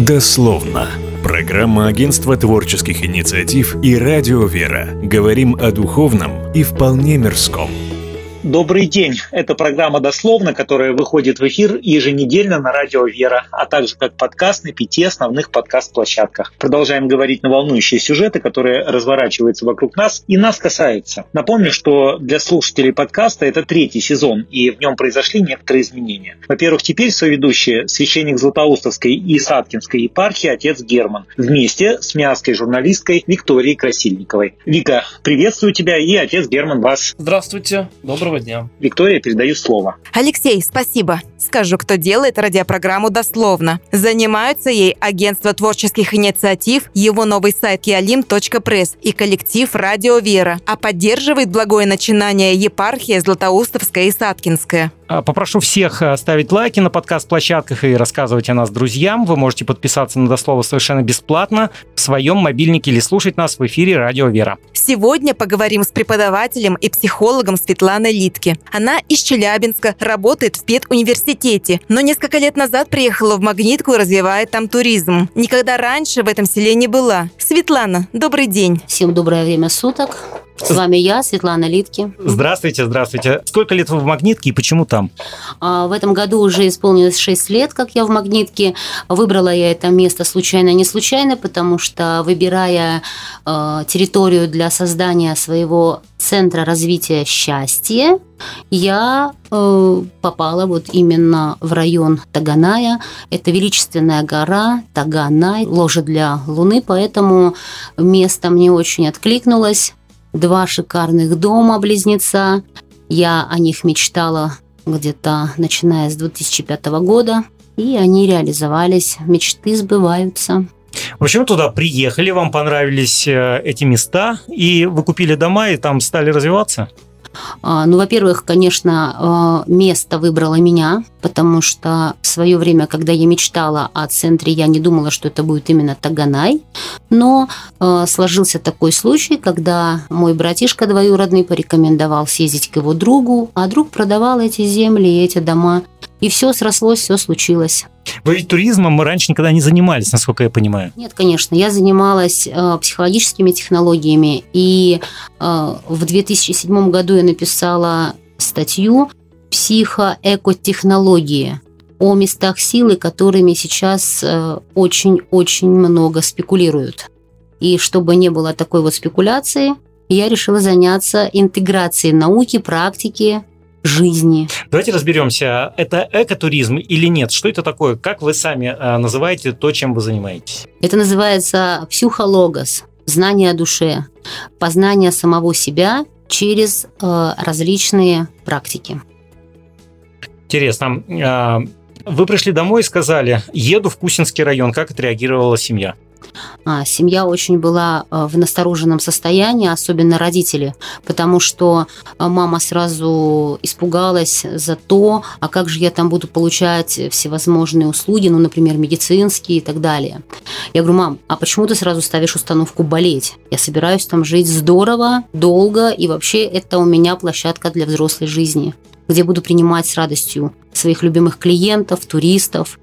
Дословно. Программа Агентства творческих инициатив и Радио Вера. Говорим о духовном и вполне мирском. Добрый день. Это программа «Дословно», которая выходит в эфир еженедельно на радио «Вера», а также как подкаст на пяти основных подкаст-площадках. Продолжаем говорить на волнующие сюжеты, которые разворачиваются вокруг нас и нас касаются. Напомню, что для слушателей подкаста это третий сезон, и в нем произошли некоторые изменения. Во-первых, теперь соведущие священник Златоустовской и Саткинской епархии отец Герман вместе с мяской журналисткой Викторией Красильниковой. Вика, приветствую тебя и отец Герман вас. Здравствуйте. Доброго Доброго дня. Виктория, передаю слово. Алексей, спасибо. Скажу, кто делает радиопрограмму дословно. Занимаются ей агентство творческих инициатив, его новый сайт kialim.press и коллектив «Радио Вера», а поддерживает благое начинание епархия Златоустовская и Саткинская. А, попрошу всех э, ставить лайки на подкаст-площадках и рассказывать о нас друзьям. Вы можете подписаться на Дослова совершенно бесплатно в своем мобильнике или слушать нас в эфире «Радио Вера». Сегодня поговорим с преподавателем и психологом Светланой Литки. Она из Челябинска, работает в педуниверситете, но несколько лет назад приехала в Магнитку и развивает там туризм. Никогда раньше в этом селе не была. Светлана, добрый день. Всем доброе время суток. С вами я, Светлана Литки. Здравствуйте, здравствуйте. Сколько лет вы в Магнитке и почему там? А, в этом году уже исполнилось 6 лет, как я в Магнитке. Выбрала я это место случайно, не случайно, потому что выбирая э, территорию для создания своего центра развития счастья, я э, попала вот именно в район Таганая. Это величественная гора Таганай, ложе для Луны, поэтому место мне очень откликнулось два шикарных дома-близнеца. Я о них мечтала где-то начиная с 2005 года, и они реализовались, мечты сбываются. В общем, туда приехали, вам понравились э, эти места, и вы купили дома и там стали развиваться? А, ну, во-первых, конечно, а, место выбрало меня, потому что в свое время, когда я мечтала о центре, я не думала, что это будет именно Таганай. Но а, сложился такой случай, когда мой братишка двоюродный порекомендовал съездить к его другу, а друг продавал эти земли и эти дома. И все срослось, все случилось. Вы ведь туризмом раньше никогда не занимались, насколько я понимаю. Нет, конечно. Я занималась э, психологическими технологиями. И э, в 2007 году я написала статью «Психоэкотехнологии» о местах силы, которыми сейчас э, очень-очень много спекулируют. И чтобы не было такой вот спекуляции, я решила заняться интеграцией науки, практики жизни. Давайте разберемся, это экотуризм или нет? Что это такое? Как вы сами э, называете то, чем вы занимаетесь? Это называется психологос, знание о душе, познание самого себя через э, различные практики. Интересно. Э, вы пришли домой и сказали, еду в Кусинский район. Как отреагировала семья? А, семья очень была а, в настороженном состоянии, особенно родители, потому что а, мама сразу испугалась за то, а как же я там буду получать всевозможные услуги, ну, например, медицинские и так далее. Я говорю, мам, а почему ты сразу ставишь установку болеть? Я собираюсь там жить здорово, долго, и вообще это у меня площадка для взрослой жизни, где буду принимать с радостью своих любимых клиентов, туристов,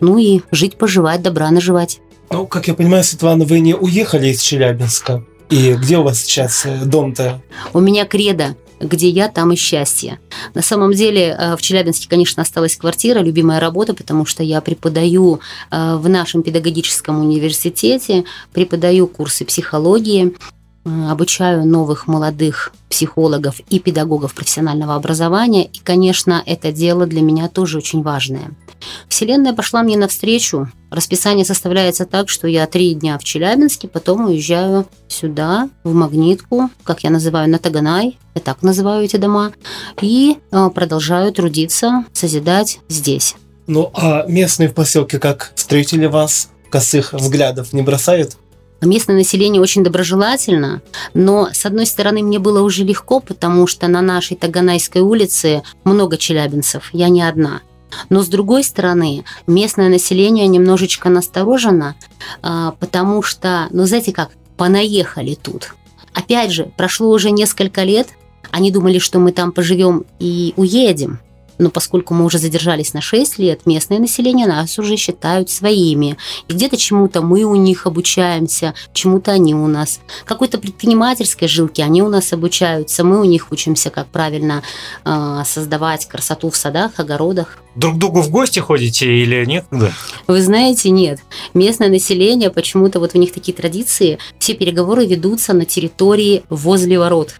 ну и жить-поживать, добра наживать. Ну, как я понимаю, Светлана, вы не уехали из Челябинска. И где у вас сейчас э, дом-то? У меня кредо где я, там и счастье. На самом деле э, в Челябинске, конечно, осталась квартира, любимая работа, потому что я преподаю э, в нашем педагогическом университете, преподаю курсы психологии, обучаю новых молодых психологов и педагогов профессионального образования. И, конечно, это дело для меня тоже очень важное. Вселенная пошла мне навстречу. Расписание составляется так, что я три дня в Челябинске, потом уезжаю сюда, в Магнитку, как я называю, на Таганай, я так называю эти дома, и э, продолжаю трудиться, созидать здесь. Ну, а местные в поселке как встретили вас? Косых взглядов не бросают? Местное население очень доброжелательно, но, с одной стороны, мне было уже легко, потому что на нашей Таганайской улице много челябинцев, я не одна. Но с другой стороны, местное население немножечко насторожено, а, потому что, ну знаете как, понаехали тут. Опять же, прошло уже несколько лет, они думали, что мы там поживем и уедем. Но поскольку мы уже задержались на 6 лет, местное население нас уже считают своими. И где-то чему-то мы у них обучаемся, чему-то они у нас. Какой-то предпринимательской жилки они у нас обучаются, мы у них учимся, как правильно э, создавать красоту в садах, огородах. Друг другу в гости ходите или нет? Да. Вы знаете, нет. Местное население, почему-то вот у них такие традиции, все переговоры ведутся на территории возле ворот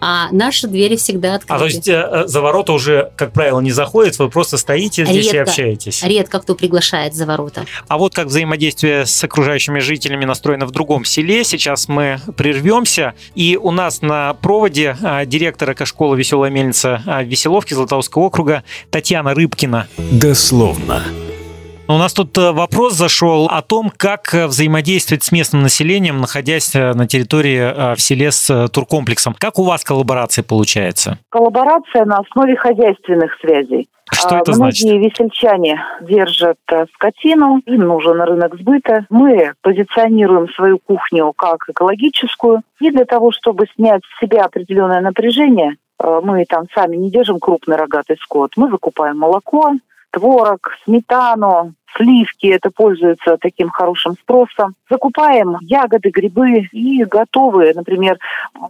а наши двери всегда открыты. А то есть э, за ворота уже, как правило, не заходит, вы просто стоите здесь редко, и общаетесь? Редко кто приглашает за ворота. А вот как взаимодействие с окружающими жителями настроено в другом селе. Сейчас мы прервемся, и у нас на проводе а, директор экошколы «Веселая мельница» а, Веселовки Златоустского округа Татьяна Рыбкина. Дословно. У нас тут э, вопрос зашел о том, как э, взаимодействовать с местным населением, находясь э, на территории в селе с туркомплексом. Как у вас коллаборация получается? Коллаборация на основе хозяйственных связей. Что это Многие значит? весельчане держат скотину, им нужен рынок сбыта. Мы позиционируем свою кухню как экологическую. И для того, чтобы снять с себя определенное напряжение, мы там сами не держим крупный рогатый скот. Мы закупаем молоко, творог, сметану, сливки, это пользуется таким хорошим спросом. Закупаем ягоды, грибы и готовые, например,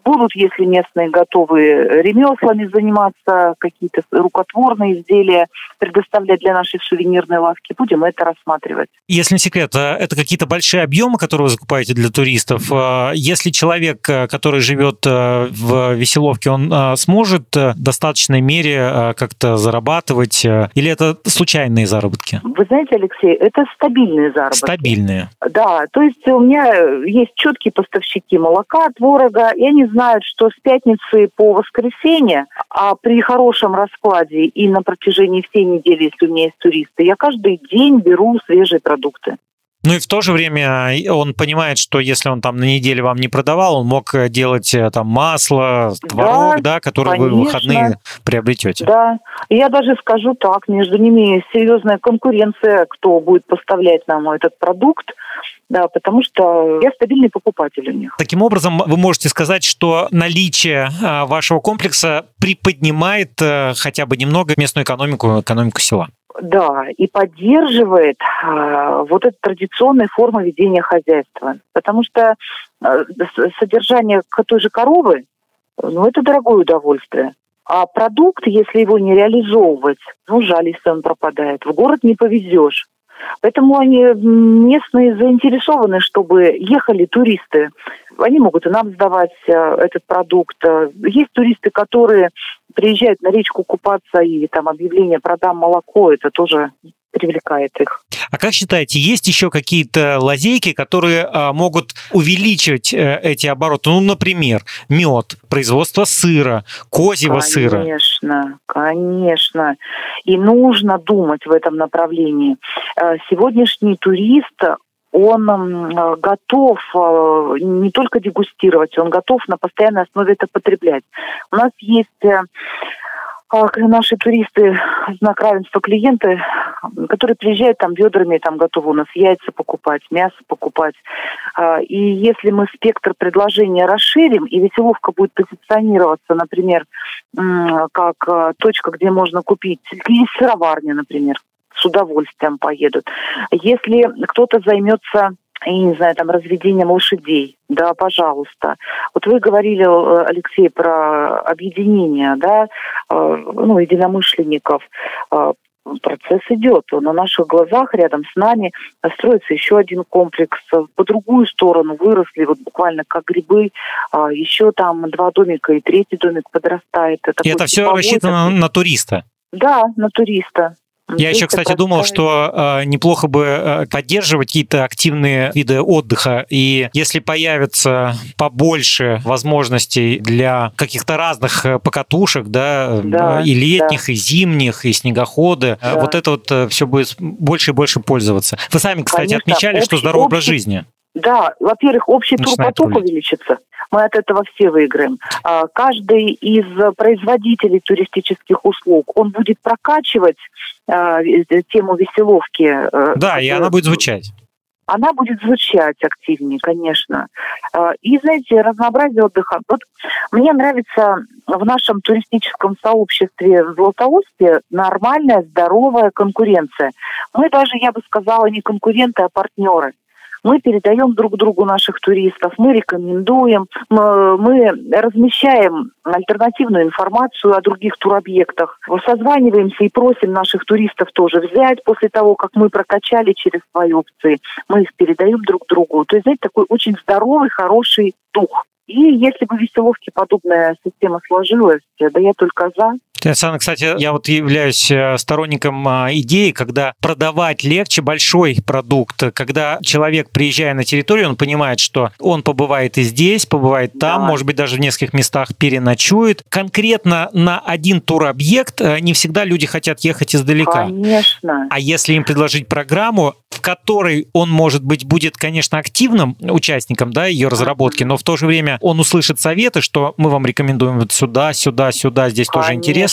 будут, если местные готовые ремеслами заниматься, какие-то рукотворные изделия предоставлять для нашей сувенирной лавки, будем это рассматривать. Если не секрет, а это какие-то большие объемы, которые вы закупаете для туристов? А если человек, э, который живет в Веселовке, он сможет в достаточной мере как-то зарабатывать? Или это случайные заработки? Вы знаете, Алексей, это стабильные заработки. Стабильные. Да, то есть у меня есть четкие поставщики молока, творога, и они знают, что с пятницы по воскресенье, а при хорошем раскладе и на протяжении всей недели, если у меня есть туристы, я каждый день беру свежие продукты. Ну и в то же время он понимает, что если он там на неделе вам не продавал, он мог делать э, там масло, творог, да, да который конечно. вы в выходные приобретете. Да, я даже скажу так, между ними серьезная конкуренция, кто будет поставлять нам этот продукт. Да, потому что я стабильный покупатель у них. Таким образом, вы можете сказать, что наличие а, вашего комплекса приподнимает э, хотя бы немного местную экономику, экономику села. Да, и поддерживает э, вот эту традиционную форму ведения хозяйства. Потому что э, содержание той же коровы, ну, это дорогое удовольствие. А продукт, если его не реализовывать, ну, жаль, если он пропадает. В город не повезешь. Поэтому они местные заинтересованы, чтобы ехали туристы. Они могут и нам сдавать э, этот продукт. Есть туристы, которые приезжают на речку купаться и там объявление «продам молоко», это тоже привлекает их. А как считаете, есть еще какие-то лазейки, которые а, могут увеличивать а, эти обороты? Ну, например, мед, производство сыра, козьего конечно, сыра. Конечно, конечно. И нужно думать в этом направлении. Э, сегодняшний турист, он готов э, не только дегустировать, он готов на постоянной основе это потреблять. У нас есть а, наши туристы, знак равенства клиенты, которые приезжают там ведрами, там готовы у нас яйца покупать, мясо покупать. А, и если мы спектр предложения расширим, и веселовка будет позиционироваться, например, как а, точка, где можно купить, есть сыроварня, например, с удовольствием поедут. Если кто-то займется я не знаю, там, разведением лошадей, да, пожалуйста. Вот вы говорили, э, Алексей, про объединение, да, э, ну, единомышленников. Э, процесс идет. На наших глазах рядом с нами строится еще один комплекс. По другую сторону выросли вот буквально как грибы. Еще там два домика и третий домик подрастает. Это и это все рассчитано на туриста? Да, на туриста. Я еще, кстати, думал, что э, неплохо бы э, поддерживать какие-то активные виды отдыха. И если появится побольше возможностей для каких-то разных э, покатушек, да, да и летних, да. и зимних, и снегоходы, да. вот это вот все будет больше и больше пользоваться. Вы сами, кстати, Конечно, отмечали, общий, что здоровый общий, образ жизни. Да, во-первых, общий турпоток увеличится. Мы от этого все выиграем. А, каждый из производителей туристических услуг, он будет прокачивать а, тему веселовки. Э, да, и она будет звучать. она будет звучать активнее, конечно. Э, и, знаете, разнообразие отдыха. Вот мне нравится в нашем туристическом сообществе в Златоусте нормальная, здоровая конкуренция. Мы даже, я бы сказала, не конкуренты, а партнеры. Мы передаем друг другу наших туристов, мы рекомендуем, мы размещаем альтернативную информацию о других туробъектах, созваниваемся и просим наших туристов тоже взять после того, как мы прокачали через свои опции. Мы их передаем друг другу. То есть, знаете, такой очень здоровый, хороший дух. И если бы в Веселовке подобная система сложилась, да я только за. Александр, кстати, я вот являюсь э, сторонником а, идеи, когда продавать легче большой продукт, когда человек, приезжая на территорию, он понимает, что он побывает и здесь, побывает там, да. может быть, даже в нескольких местах переночует. Конкретно на один туробъект э, не всегда люди хотят ехать издалека. Конечно. А если им предложить программу, в которой он, может быть, будет, конечно, активным участником да, ее разработки, но в то же время он услышит советы, что мы вам рекомендуем вот сюда, сюда, сюда, здесь Конечно. тоже интересно.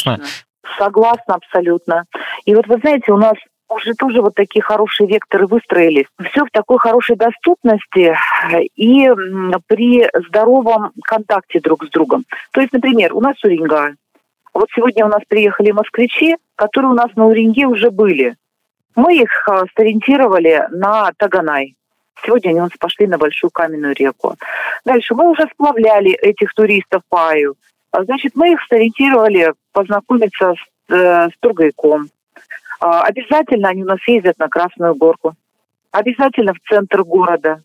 Согласна абсолютно. И вот вы знаете, у нас уже тоже вот такие хорошие векторы выстроились. Все в такой хорошей доступности и при здоровом контакте друг с другом. То есть, например, у нас Уринга. Вот сегодня у нас приехали москвичи, которые у нас на Уринге уже были. Мы их а, сориентировали на Таганай. Сегодня они у нас пошли на Большую Каменную реку. Дальше мы уже сплавляли этих туристов по Аю. А, значит, мы их сориентировали познакомиться с, э, с Тургайком. А, обязательно они у нас ездят на Красную Горку. Обязательно в центр города.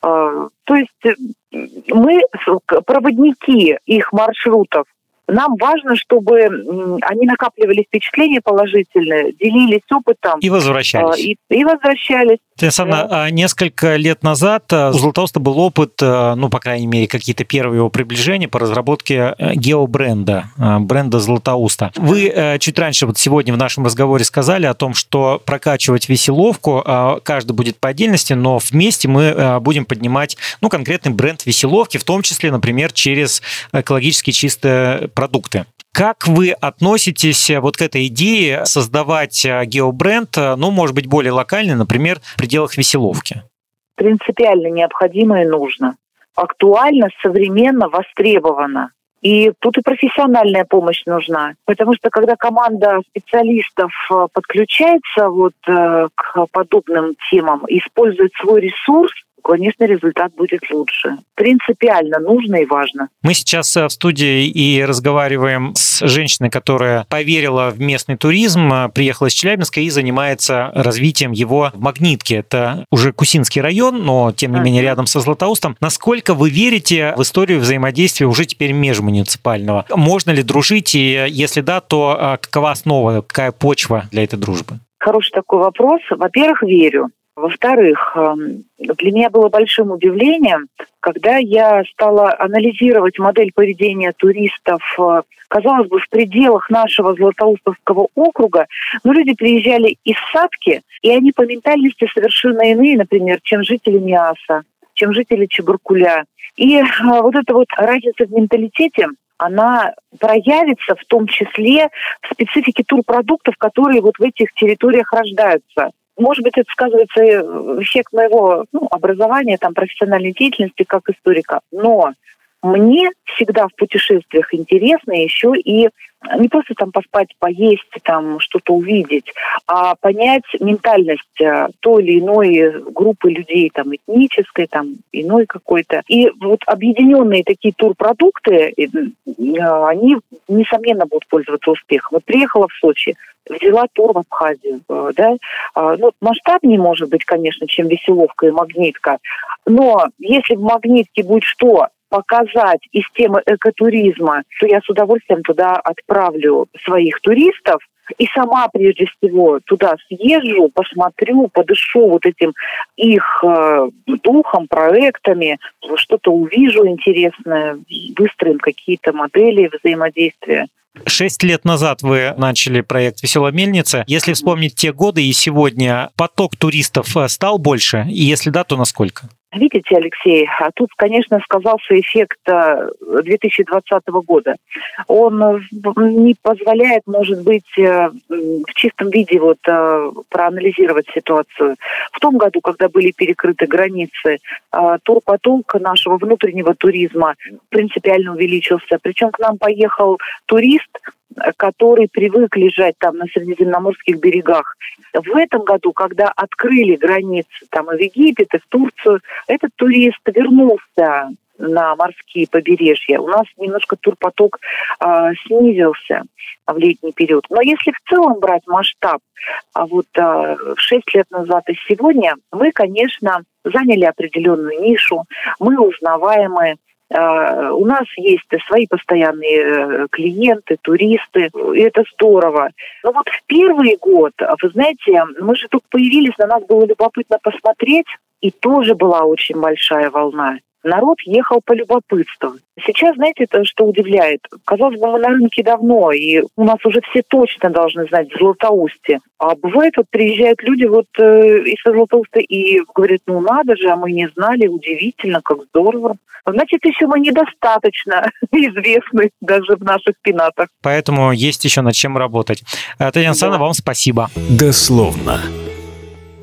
А, то есть э, мы проводники их маршрутов нам важно, чтобы они накапливали впечатления положительные, делились опытом. И возвращались. И, и возвращались. Соответственно, да. несколько лет назад э, у Златоуста был опыт, э, ну, по крайней мере, какие-то первые его приближения по разработке э, геобренда, бренда Златоуста. Вы чуть раньше, вот сегодня в нашем разговоре сказали о том, что прокачивать веселовку каждый будет по отдельности, но вместе мы будем поднимать, ну, конкретный бренд веселовки, в том числе, например, через экологически чистые продукты. Как вы относитесь вот к этой идее создавать э, геобренд, э, ну, может быть, более локальный, например, в пределах веселовки? Принципиально необходимо и нужно. Актуально, современно, востребовано. И тут и профессиональная помощь нужна. Потому что когда команда специалистов э, подключается вот к подобным темам, использует свой ресурс, конечно, результат будет лучше. Принципиально нужно и важно. Мы сейчас э, в студии и разговариваем с женщиной, которая поверила в местный туризм, э, приехала из Челябинска и занимается развитием его в Магнитке. Это уже Кусинский район, но тем не менее рядом со Златоустом. Насколько вы верите в историю взаимодействия уже теперь межмуниципального? Можно ли дружить? И если да, то э, какова основа, какая почва для этой дружбы? Хороший такой вопрос. Во-первых, верю. Во-вторых, эм, для меня было большим удивлением, когда я стала анализировать модель поведения туристов, э, казалось бы, в пределах нашего Златоустовского округа, но люди приезжали из Садки, и они по ментальности совершенно иные, например, чем жители Миаса, чем жители Чебаркуля. И э, вот эта вот разница в менталитете, она проявится в том числе в специфике турпродуктов, которые вот в этих территориях рождаются. Может быть, это сказывается эффект моего ну, образования, там, профессиональной деятельности как историка. Но мне всегда в путешествиях интересно еще и не просто там поспать, поесть, там что-то увидеть, а понять ментальность э, той или иной группы людей, там этнической, там иной какой-то. И вот объединенные такие турпродукты, э, они, несомненно, будут пользоваться успехом. Вот приехала в Сочи, взяла тур в Абхазию, э, да, а, ну, масштабнее может быть, конечно, чем веселовка и магнитка, но если в магнитке будет что? Показать из темы экотуризма, то я с удовольствием туда отправлю своих туристов, и сама прежде всего туда съезжу, посмотрю, подышу вот этим их э, духом, проектами, что-то увижу интересное, выстроим какие-то модели взаимодействия. Шесть лет назад вы начали проект «Веселая мельница». Если вспомнить те годы и сегодня, поток туристов э, стал больше? И если да, то насколько? Видите, Алексей, а тут, конечно, сказался эффект 2020 э, года. Он э, не позволяет, может быть, э, в чистом виде вот проанализировать ситуацию. В том году, когда были перекрыты границы, турпоток нашего внутреннего туризма принципиально увеличился. Причем к нам поехал турист, который привык лежать там на средиземноморских берегах. В этом году, когда открыли границы там и в Египет, и в Турцию, этот турист вернулся на морские побережья. У нас немножко турпоток э, снизился в летний период. Но если в целом брать масштаб, а вот э, 6 лет назад и сегодня, мы, конечно, заняли определенную нишу, мы узнаваемые. А, у нас есть свои постоянные э, клиенты, туристы, и это здорово. Но вот в первый год, вы знаете, мы же только появились, на нас было любопытно посмотреть, и тоже была очень большая волна народ ехал по любопытству. Сейчас, знаете, это что удивляет? Казалось бы, мы на рынке давно, и у нас уже все точно должны знать Златоусте. А бывает, вот приезжают люди вот э, из Златоуста и говорят, ну надо же, а мы не знали, удивительно, как здорово. Значит, еще мы недостаточно известны даже в наших пенатах. Поэтому есть еще над чем работать. Татьяна да. вам спасибо. Дословно.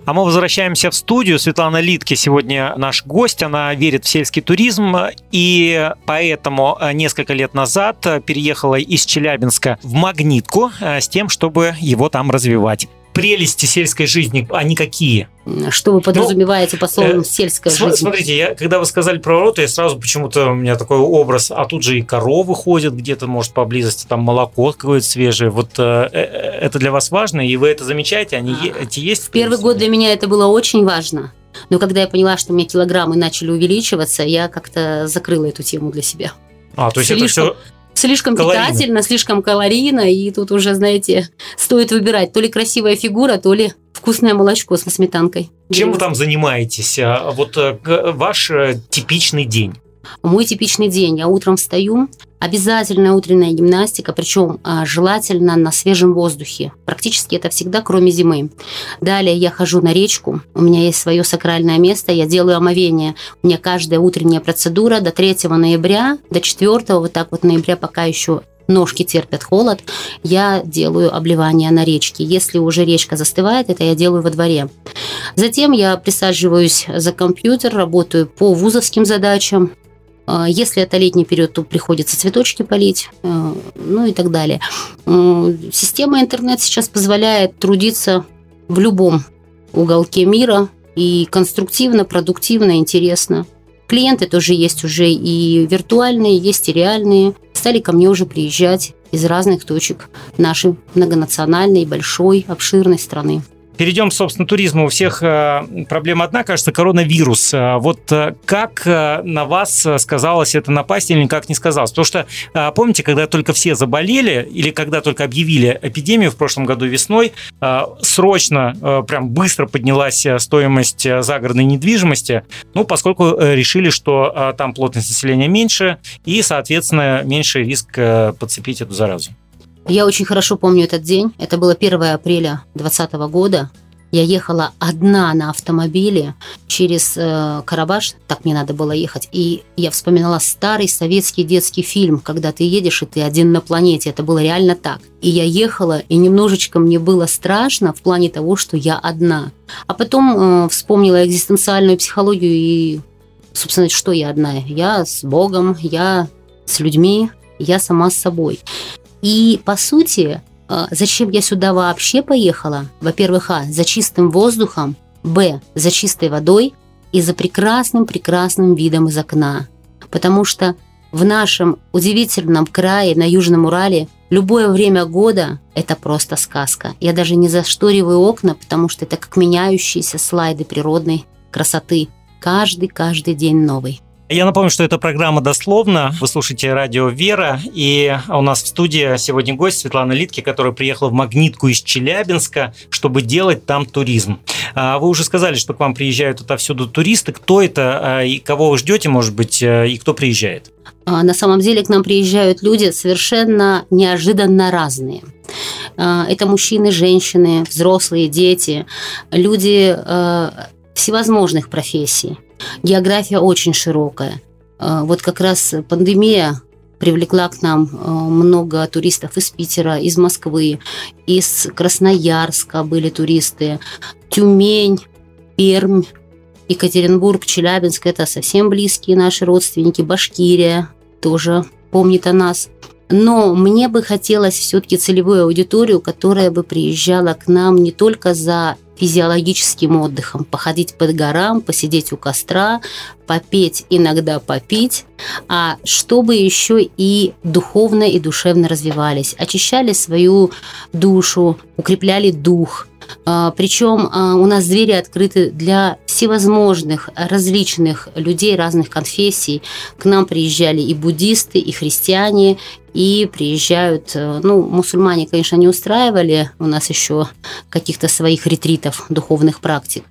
А мы возвращаемся в студию. Светлана Литки сегодня наш гость. Она верит в сельский туризм и поэтому э, несколько лет назад переехала из Челябинска в Магнитку э, с тем, чтобы его там развивать прелести сельской жизни, они какие? Что вы подразумеваете ну, по словам э, сельская см- жизнь? Смотрите, я, когда вы сказали про ворота, я сразу почему-то у меня такой образ, а тут же и коровы ходят где-то, может, поблизости, там молоко какое-то свежее. Вот э, э, это для вас важно, и вы это замечаете? Они эти есть? В первый год для меня это было очень важно. Но когда я поняла, что у меня килограммы начали увеличиваться, я как-то закрыла эту тему для себя. А, то есть Слишком... это все слишком калорийно. питательно, слишком калорийно, и тут уже, знаете, стоит выбирать то ли красивая фигура, то ли вкусное молочко с сметанкой. Чем вы там занимаетесь? А, вот э, ваш э, типичный день? Мой типичный день. Я утром встаю, обязательная утренняя гимнастика, причем а, желательно на свежем воздухе. Практически это всегда, кроме зимы. Далее я хожу на речку, у меня есть свое сакральное место, я делаю омовение. У меня каждая утренняя процедура до 3 ноября, до 4 вот так вот ноября, пока еще ножки терпят холод, я делаю обливание на речке. Если уже речка застывает, это я делаю во дворе. Затем я присаживаюсь за компьютер, работаю по вузовским задачам, если это летний период, то приходится цветочки полить, э, ну и так далее. Система интернет сейчас позволяет трудиться в любом уголке мира и конструктивно, продуктивно, интересно. Клиенты тоже есть уже и виртуальные, есть и реальные. Стали ко мне уже приезжать из разных точек нашей многонациональной, большой, обширной страны. Перейдем, собственно, к туризму. У всех э, проблема одна, кажется, коронавирус. Э, вот э, как на вас сказалось это напасть или никак не сказалось? Потому что, помните, когда только все заболели или когда только объявили эпидемию в прошлом году весной, срочно, прям быстро поднялась стоимость загородной недвижимости, ну, поскольку решили, что там плотность населения меньше и, соответственно, меньше риск подцепить эту заразу. Я очень хорошо помню этот день. Это было 1 апреля 2020 года. Я ехала одна на автомобиле через э, Карабаш, так мне надо было ехать, и я вспоминала старый советский детский фильм, когда ты едешь, и ты один на планете. Это было реально так. И я ехала, и немножечко мне было страшно в плане того, что я одна. А потом э, вспомнила экзистенциальную психологию и, собственно, что я одна? Я с Богом, я с людьми, я сама с собой. И, по сути, а, зачем я сюда вообще поехала? Во-первых, а, за чистым воздухом, б, за чистой водой и за прекрасным-прекрасным видом из окна. Потому что в нашем удивительном крае на Южном Урале любое время года – это просто сказка. Я даже не зашториваю окна, потому что это как меняющиеся слайды природной красоты. Каждый-каждый день новый. Я напомню, что это программа «Дословно». Вы слушаете радио «Вера». И у нас в студии сегодня гость Светлана Литки, которая приехала в Магнитку из Челябинска, чтобы делать там туризм. А вы уже сказали, что к вам приезжают отовсюду туристы. Кто это а, и кого вы ждете, может быть, э, и кто приезжает? А, на самом деле к нам приезжают люди совершенно неожиданно разные. Это мужчины, женщины, взрослые, дети, люди всевозможных профессий. География очень широкая. Э, вот как раз пандемия привлекла к нам э, много туристов из Питера, из Москвы, из Красноярска были туристы, Тюмень, Пермь, Екатеринбург, Челябинск – это совсем близкие наши родственники, Башкирия тоже помнит о нас. Но мне бы хотелось все-таки целевую аудиторию, которая бы приезжала к нам не только за физиологическим отдыхом, походить под горам, посидеть у костра, попеть, иногда попить, а чтобы еще и духовно и душевно развивались, очищали свою душу, укрепляли дух. А, Причем а, у нас двери открыты для всевозможных различных людей разных конфессий. К нам приезжали и буддисты, и христиане, и приезжают, э, ну, мусульмане, конечно, не устраивали у нас еще каких-то своих ретритов, духовных практик.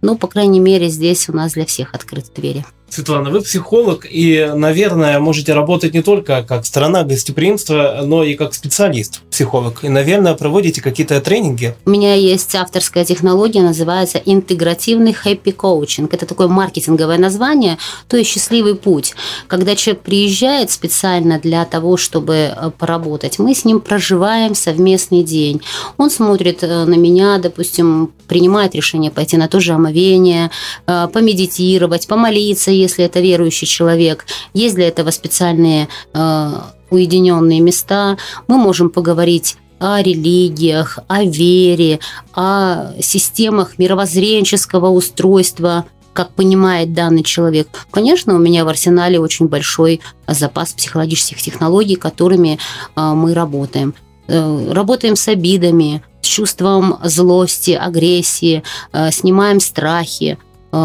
Но, по крайней мере, здесь у нас для всех открыты двери. Светлана, вы психолог и, наверное, можете работать не только как страна гостеприимства, но и как специалист, психолог. И, наверное, проводите какие-то тренинги. У меня есть авторская технология, называется интегративный хэппи коучинг. Это такое маркетинговое название, то есть счастливый путь. Когда человек приезжает специально для того, чтобы э, поработать, мы с ним проживаем совместный день. Он смотрит э, на меня, допустим, принимает решение пойти на то же омовение, э, помедитировать, помолиться, если это верующий человек. Есть для этого специальные э, уединенные места. Мы можем поговорить о религиях, о вере, о системах мировоззренческого устройства, как понимает данный человек. Конечно, у меня в арсенале очень большой запас психологических технологий, которыми э, мы работаем. Э, работаем с обидами, с чувством злости, агрессии, э, снимаем страхи,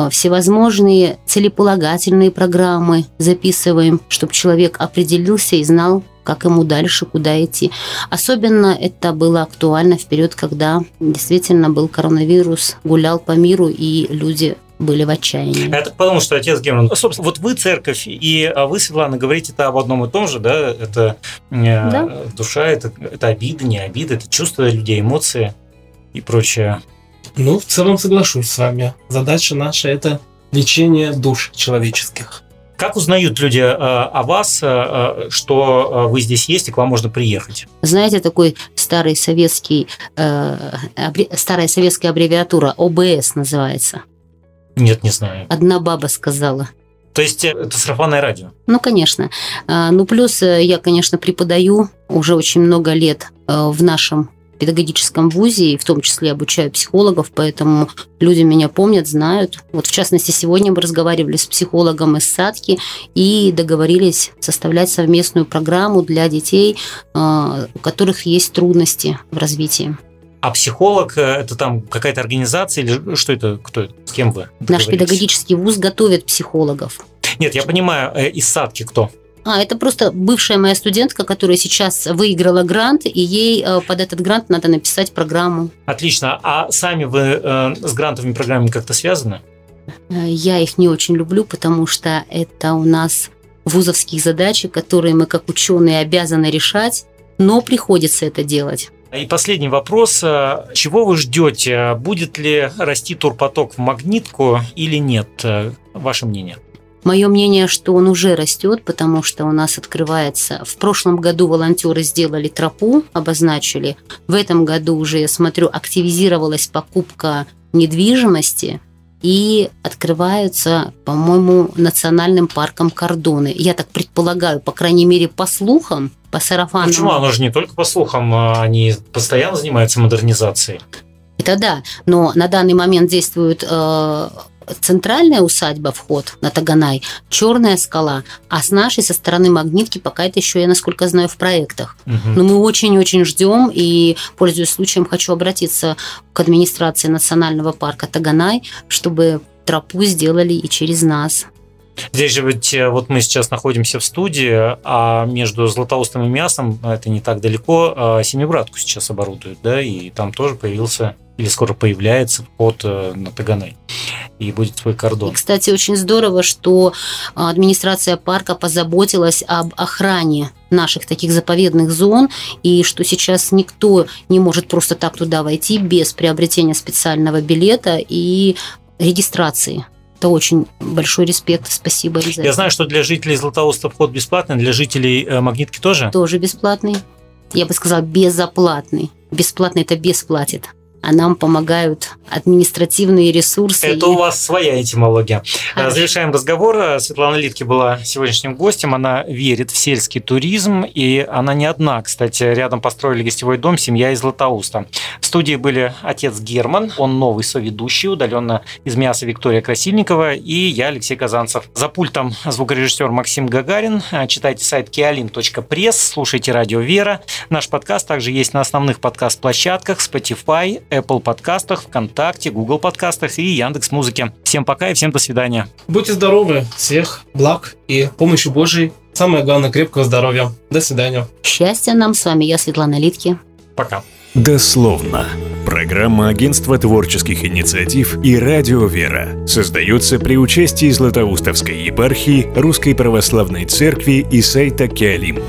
всевозможные целеполагательные программы записываем, чтобы человек определился и знал, как ему дальше, куда идти. Особенно это было актуально вперед, когда действительно был коронавирус, гулял по миру, и люди были в отчаянии. Это потому, что отец Герман. Собственно, вот вы церковь, и а вы, Светлана, говорите это об одном и том же, да? Это э, да. душа, это, это обида, не обида, это чувства людей, эмоции и прочее. Ну, в целом соглашусь с вами. Задача наша – это лечение душ человеческих. Как узнают люди э, о вас, э, э, что вы здесь есть и к вам можно приехать? Знаете, такой старый советский, старая советская аббревиатура ОБС называется. Нет, не знаю. Одна баба сказала. То есть это сарафанное радио? Ну, конечно. Ну, плюс я, конечно, преподаю уже очень много лет в нашем педагогическом вузе, и в том числе обучаю психологов, поэтому люди меня помнят, знают. Вот в частности, сегодня мы разговаривали с психологом из Садки и договорились составлять совместную программу для детей, а, у которых есть трудности в развитии. А психолог э, это там какая-то организация или что это? Кто это? С кем вы? Наш педагогический вуз готовит психологов. Нет, я понимаю, э, из садки кто? А, это просто бывшая моя студентка, которая сейчас выиграла грант, и ей э, под этот грант надо написать программу. Отлично. А сами вы э, с грантовыми программами как-то связаны? Э, я их не очень люблю, потому что это у нас вузовские задачи, которые мы как ученые обязаны решать, но приходится это делать. И последний вопрос. Э, чего вы ждете? Будет ли расти турпоток в магнитку или нет? Ваше мнение? Мое мнение, что он уже растет, потому что у нас открывается... В прошлом году волонтеры сделали тропу, обозначили. В этом году уже, я смотрю, активизировалась покупка недвижимости, и открываются, по-моему, национальным парком кордоны. Я так предполагаю, по крайней мере, по слухам, по сарафану. Почему? Оно же не только по слухам, а они постоянно занимаются модернизацией. Это да, но на данный момент действуют э, центральная усадьба, вход на Таганай, черная скала, а с нашей, со стороны магнитки, пока это еще, я насколько знаю, в проектах. Угу. Но мы очень-очень ждем, и, пользуясь случаем, хочу обратиться к администрации национального парка Таганай, чтобы тропу сделали и через нас. Здесь же ведь э, вот мы сейчас находимся в студии, а между Златоустом и Мясом, это не так далеко, а Семибратку сейчас оборудуют, да, и там тоже появился или скоро появляется вход э, на Таганай и будет свой кордон. И, кстати, очень здорово, что а, администрация парка позаботилась об охране наших таких заповедных зон, и что сейчас никто не может просто так туда войти без приобретения специального билета и регистрации. Это очень большой респект, спасибо Я знаю, что для жителей Златоуста вход бесплатный, для жителей э, Магнитки тоже. Тоже бесплатный. Я бы сказала, безоплатный. Бесплатный это бесплатит. А нам помогают административные ресурсы. Это и- у вас своя этимология. Хорошо. Завершаем разговор. Светлана Литки была сегодняшним гостем. Она верит в сельский туризм, и она не одна. Кстати, рядом построили гостевой дом «Семья из Златоуста». В студии были отец Герман, он новый соведущий, удаленно из мяса Виктория Красильникова, и я, Алексей Казанцев. За пультом звукорежиссер Максим Гагарин. Читайте сайт kialin.press, слушайте радио «Вера». Наш подкаст также есть на основных подкаст-площадках Spotify, Apple подкастах, ВКонтакте, Google подкастах и Яндекс Музыке. Всем пока и всем до свидания. Будьте здоровы, всех благ и помощи Божией. Самое главное, крепкого здоровья. До свидания. Счастья нам с вами, я Светлана Литки. Пока. Дословно. Программа Агентства творческих инициатив и Радио Вера создается при участии Златоустовской епархии Русской Православной Церкви и сайта Киалим.